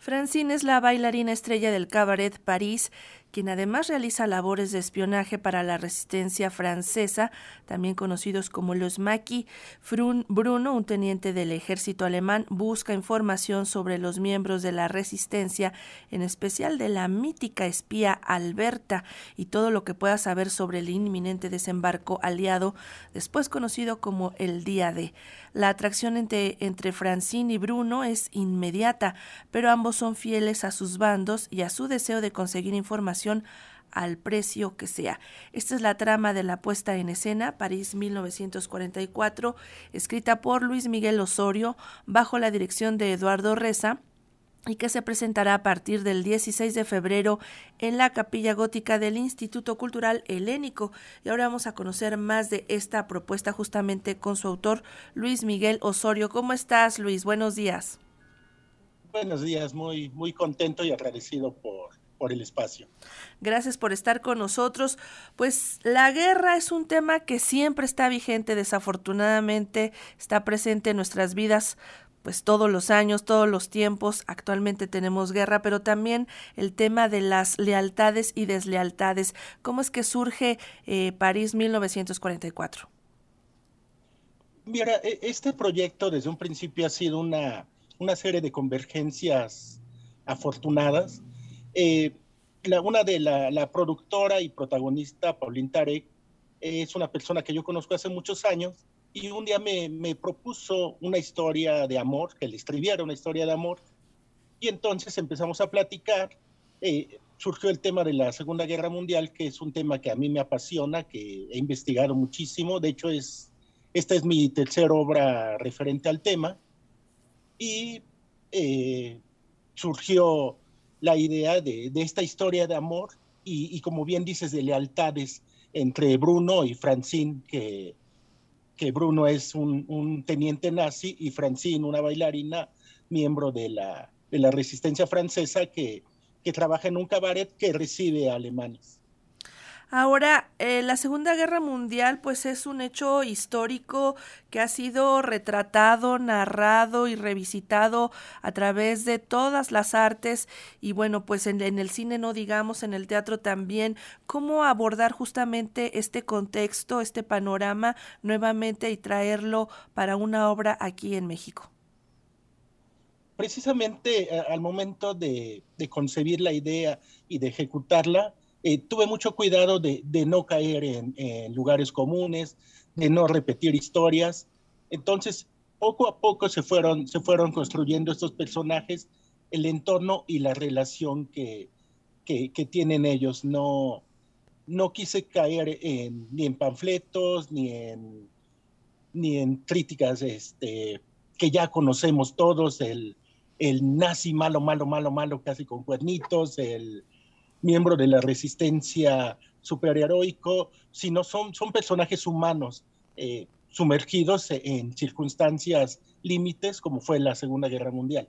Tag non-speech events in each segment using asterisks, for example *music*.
Francine es la bailarina estrella del Cabaret París, quien además realiza labores de espionaje para la resistencia francesa, también conocidos como los Maki. Bruno, un teniente del ejército alemán, busca información sobre los miembros de la resistencia, en especial de la mítica espía Alberta, y todo lo que pueda saber sobre el inminente desembarco aliado, después conocido como el Día D. La atracción entre, entre Francine y Bruno es inmediata, pero ambos son fieles a sus bandos y a su deseo de conseguir información al precio que sea. Esta es la trama de la puesta en escena, París 1944, escrita por Luis Miguel Osorio, bajo la dirección de Eduardo Reza y que se presentará a partir del 16 de febrero en la capilla gótica del Instituto Cultural Helénico. Y ahora vamos a conocer más de esta propuesta justamente con su autor, Luis Miguel Osorio. ¿Cómo estás, Luis? Buenos días. Buenos días, muy, muy contento y agradecido por, por el espacio. Gracias por estar con nosotros. Pues la guerra es un tema que siempre está vigente, desafortunadamente está presente en nuestras vidas pues todos los años, todos los tiempos, actualmente tenemos guerra, pero también el tema de las lealtades y deslealtades. ¿Cómo es que surge eh, París 1944? Mira, e, este proyecto desde un principio ha sido una una serie de convergencias afortunadas. Eh, la, una de la, productora y protagonista, Pauline Tarek, es una persona que yo conozco hace muchos años y un día me, propuso una historia de amor, que le escribiera una historia de amor, y entonces empezamos a platicar. Eh, surgió el tema de la Segunda Guerra Mundial, que es un tema que a mí me apasiona, que he investigado muchísimo. De hecho, es, esta es mi tercera obra referente al tema y eh, surgió la idea de, esta historia de amor y, como bien dices, de lealtades entre Bruno y Francine, que, que Bruno es un, teniente nazi y Francine una bailarina miembro de la, de la resistencia francesa que, que trabaja en un cabaret que recibe a alemanes. Ahora, eh, la Segunda Guerra Mundial pues es un hecho histórico que ha sido retratado, narrado y revisitado a través de todas las artes y bueno, pues en, el cine no digamos, en el teatro también, cómo abordar justamente este contexto, este panorama nuevamente y traerlo para una obra aquí en México. Precisamente eh, al momento de, concebir la idea y de ejecutarla, eh, tuve mucho cuidado de, no caer en, lugares comunes, de no repetir historias. Entonces, poco a poco se fueron, se fueron construyendo estos personajes, el entorno y la relación que, que, tienen ellos. No, no quise caer en, ni en panfletos, ni en, ni en críticas este, que ya conocemos todos, el, el nazi malo, malo, malo, malo, casi con cuernitos, el, miembro de la resistencia superheroico, sino son, son personajes humanos eh, sumergidos en circunstancias límites como fue la Segunda Guerra Mundial.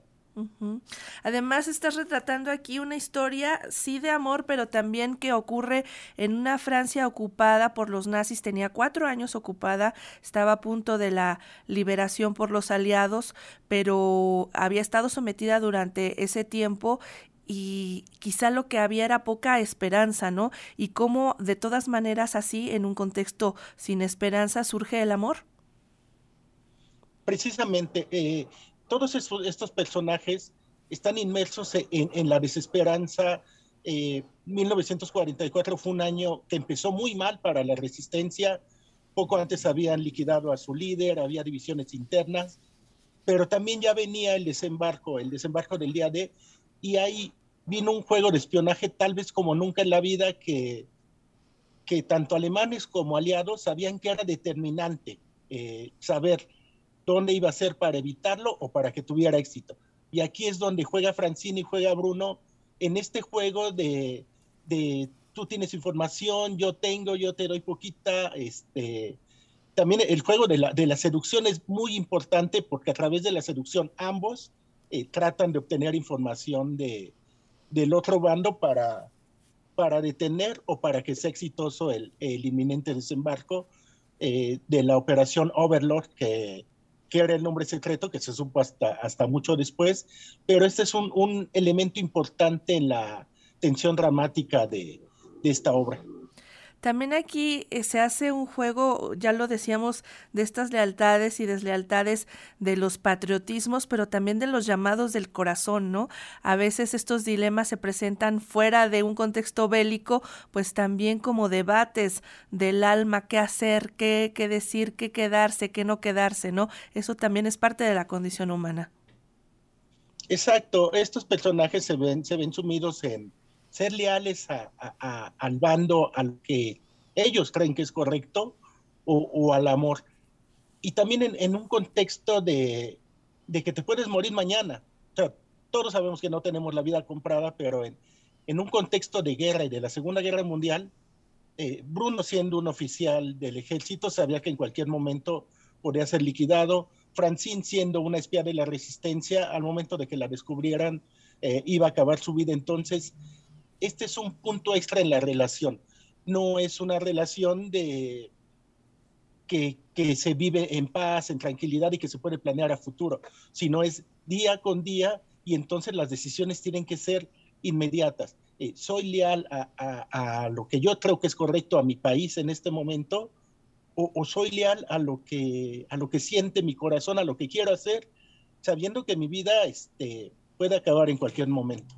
Además, estás retratando aquí una historia, sí de amor, pero también que ocurre en una Francia ocupada por los nazis. Tenía cuatro años ocupada, estaba a punto de la liberación por los aliados, pero había estado sometida durante ese tiempo y quizá lo que había era poca esperanza, ¿no? Y cómo de todas maneras así, en un contexto sin esperanza, surge el amor. Precisamente, eh, todos estos, personajes están inmersos en, la desesperanza. 1944 eh, fue un año que empezó muy mal para la resistencia. Poco antes habían liquidado a su líder, había divisiones internas, pero también ya venía el desembarco, el desembarco del día D, y ahí vino un juego de espionaje tal vez como nunca en la vida que, que tanto alemanes como aliados sabían que era determinante eh, saber dónde iba a ser para evitarlo o para que tuviera éxito. Y aquí es donde juega Francine y juega Bruno en este juego de, de tú tienes información, yo tengo, yo te doy poquita, este, también el juego de la, de la seducción es muy importante porque a través de la seducción ambos eh, tratan de obtener información de, del otro bando para, para detener o para que sea exitoso el, inminente desembarco eh, de la operación Overlord que, que era el nombre secreto, que se supo hasta, hasta mucho después, pero este es un, un elemento importante en la tensión dramática de, de esta obra. También aquí eh, se hace un juego, ya lo decíamos, de estas lealtades y deslealtades de los patriotismos, pero también de los llamados del corazón, ¿no? A veces estos dilemas se presentan fuera de un contexto bélico, pues también como debates del alma, qué hacer, qué, qué decir, qué quedarse, qué no quedarse, ¿no? Eso también es parte de la condición humana. Exacto, estos personajes se ven, se ven sumidos en, ser leales al bando al que ellos creen que es correcto o, al amor. Y también en, un contexto de, que te puedes morir mañana. todos sabemos que no tenemos la vida comprada, pero en, un contexto de guerra y de la Segunda Guerra Mundial, eh, Bruno siendo un oficial del ejército sabía que en cualquier momento podía ser liquidado. Francine siendo una espía de la resistencia, al momento de que la descubrieran, eh, iba a acabar su vida. Entonces, este es un punto extra en la relación. No es una relación de que, se vive en paz, en tranquilidad y que se puede planear a futuro, sino es día con día y entonces las decisiones tienen que ser inmediatas. Eh, soy leal a, lo que yo creo que es correcto a mi país en este momento o, soy leal a lo, que, a lo que siente mi corazón, a lo que quiero hacer, sabiendo que mi vida este, puede acabar en cualquier momento.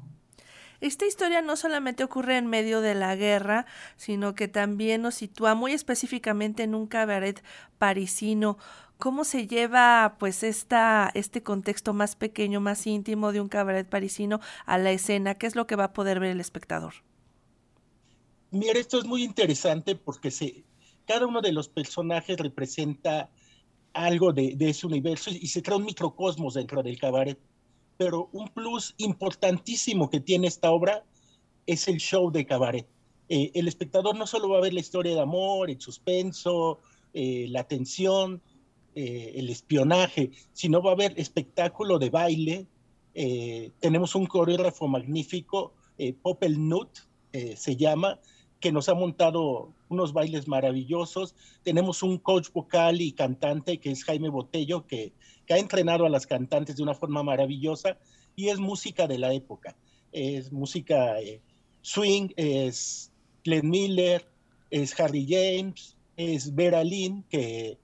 Esta historia no solamente ocurre en medio de la guerra, sino que también nos sitúa muy específicamente en un cabaret parisino. ¿Cómo se lleva pues este contexto más pequeño, más íntimo de un cabaret parisino a la escena? ¿Qué es lo que va a poder ver el espectador? Mira, esto es muy interesante porque cada uno de los personajes representa algo de, de ese universo y se crea un microcosmos dentro del cabaret pero un plus importantísimo que tiene esta obra es el show de cabaret. Eh, el espectador no solo va a ver la historia de amor, el suspenso, eh, la tensión, eh, el espionaje, sino va a ver espectáculo de baile. tenemos un coreógrafo magnífico, Popel Nut se llama, que nos ha montado unos bailes maravillosos. Tenemos un coach vocal y cantante que es Jaime Botello, que, ha entrenado a las cantantes de una forma maravillosa y es música de la época. Es música eh, swing, es Glenn Miller, es Harry James, es Vera Lynn, que,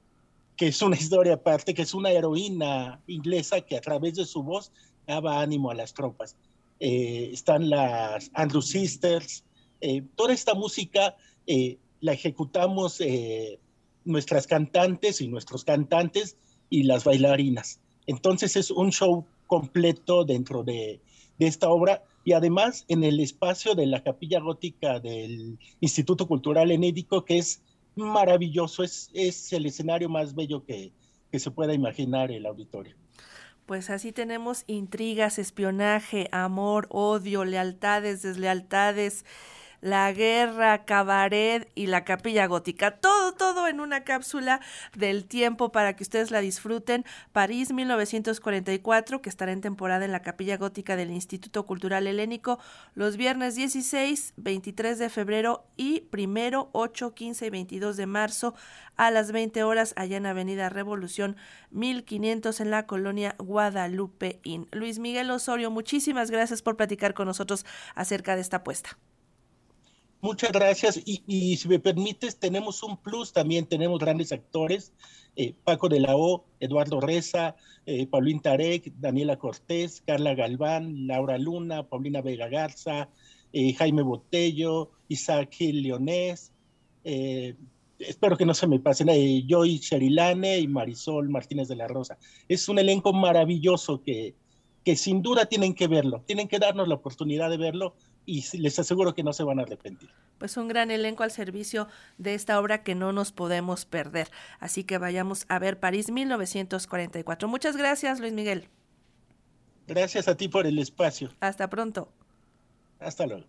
que es una *laughs* historia aparte, que es una heroína inglesa que a través de su voz daba ánimo a las tropas. Eh, están las Andrew Sisters, eh, toda esta música la ejecutamos eh, nuestras cantantes y nuestros cantantes y las bailarinas. Entonces es un show completo dentro de, esta obra y además en el espacio de la capilla gótica del Instituto Cultural Enédico, que es maravilloso, es, es el escenario más bello que, que se pueda imaginar el auditorio. Pues así tenemos intrigas, espionaje, amor, odio, lealtades, deslealtades la guerra, cabaret y la capilla gótica. Todo, todo en una cápsula del tiempo para que ustedes la disfruten. París 1944, que estará en temporada en la capilla gótica del Instituto Cultural Helénico los viernes 16, 23 de febrero y primero 8, 15 y 22 de marzo a las 20 horas allá en Avenida Revolución 1500 en la colonia Guadalupe Inn. Luis Miguel Osorio, muchísimas gracias por platicar con nosotros acerca de esta apuesta. Muchas gracias. Y, si me permites, tenemos un plus también, tenemos grandes actores, eh, Paco de la O, Eduardo Reza, eh, Paulín Tarek, Daniela Cortés, Carla Galván, Laura Luna, Paulina Vega Garza, eh, Jaime Botello, Isaac Gil Leonés, espero que no se me pasen, Joy Cherilane y Marisol Martínez de la Rosa. Es un elenco maravilloso que, que sin duda tienen que verlo, tienen que darnos la oportunidad de verlo y les aseguro que no se van a arrepentir. Pues un gran elenco al servicio de esta obra que no nos podemos perder. Así que vayamos a ver París 1944. Muchas gracias, Luis Miguel. Gracias a ti por el espacio. Hasta pronto. Hasta luego.